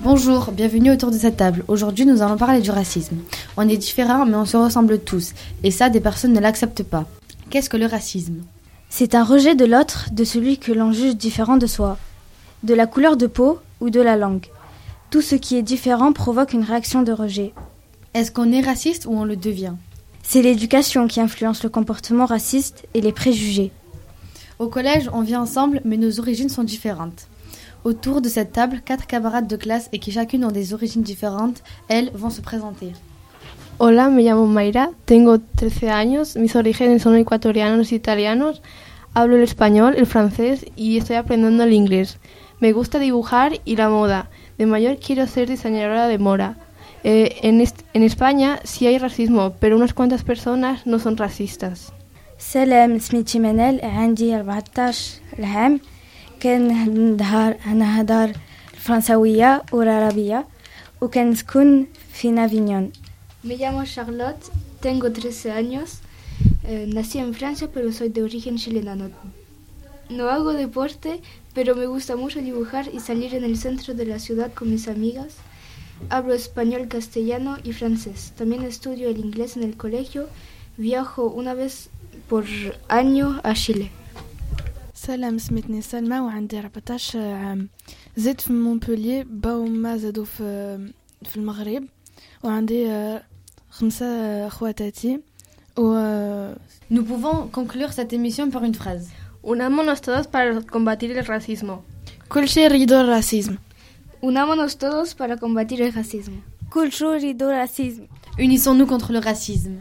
Bonjour, bienvenue autour de cette table. Aujourd'hui, nous allons parler du racisme. On est différents, mais on se ressemble tous. Et ça, des personnes ne l'acceptent pas. Qu'est-ce que le racisme? C'est un rejet de l'autre, de celui que l'on juge différent de soi, de la couleur de peau ou de la langue. Tout ce qui est différent provoque une réaction de rejet. Est-ce qu'on est raciste ou on le devient? C'est l'éducation qui influence le comportement raciste et les préjugés. Au collège, on vit ensemble, mais nos origines sont différentes. Autour de cette table, quatre camarades de classe et qui chacune ont des origines différentes, elles vont se présenter. Hola, me llamo Mayra, tengo 13 años, mis orígenes son ecuatorianos y italianos, hablo el español, el francés y estoy aprendiendo el inglés. Me gusta dibujar y la moda. De mayor quiero ser diseñadora de moda. Eh, en, en España sí hay racismo, pero unas cuantas personas no son racistas. سلام سميتي منال عندي 14 العام كنهضر نهضر الفرنساوية والعربية وكنسكن في نافينيون Me llamo Charlotte, tengo 13 años, eh, nací en Francia pero soy de origen chileno. No, no hago deporte, pero me gusta mucho dibujar y salir en el centro de la ciudad con mis amigas. Hablo español, castellano y francés. También estudio el inglés en el colegio. Viajo una vez por año a Chile. سلام سميتني سلمى وعندي 14 عام زدت في مونبوليي با وما زادوا في في المغرب وعندي خمسة خواتاتي و Nous pouvons conclure cette émission par une phrase. Unámonos todos para combatir el racismo. كل شيء ريدو الراسيزم Unámonos todos para combatir el racismo. كل شو ريدو راسيزم Unissons-nous contre le racisme.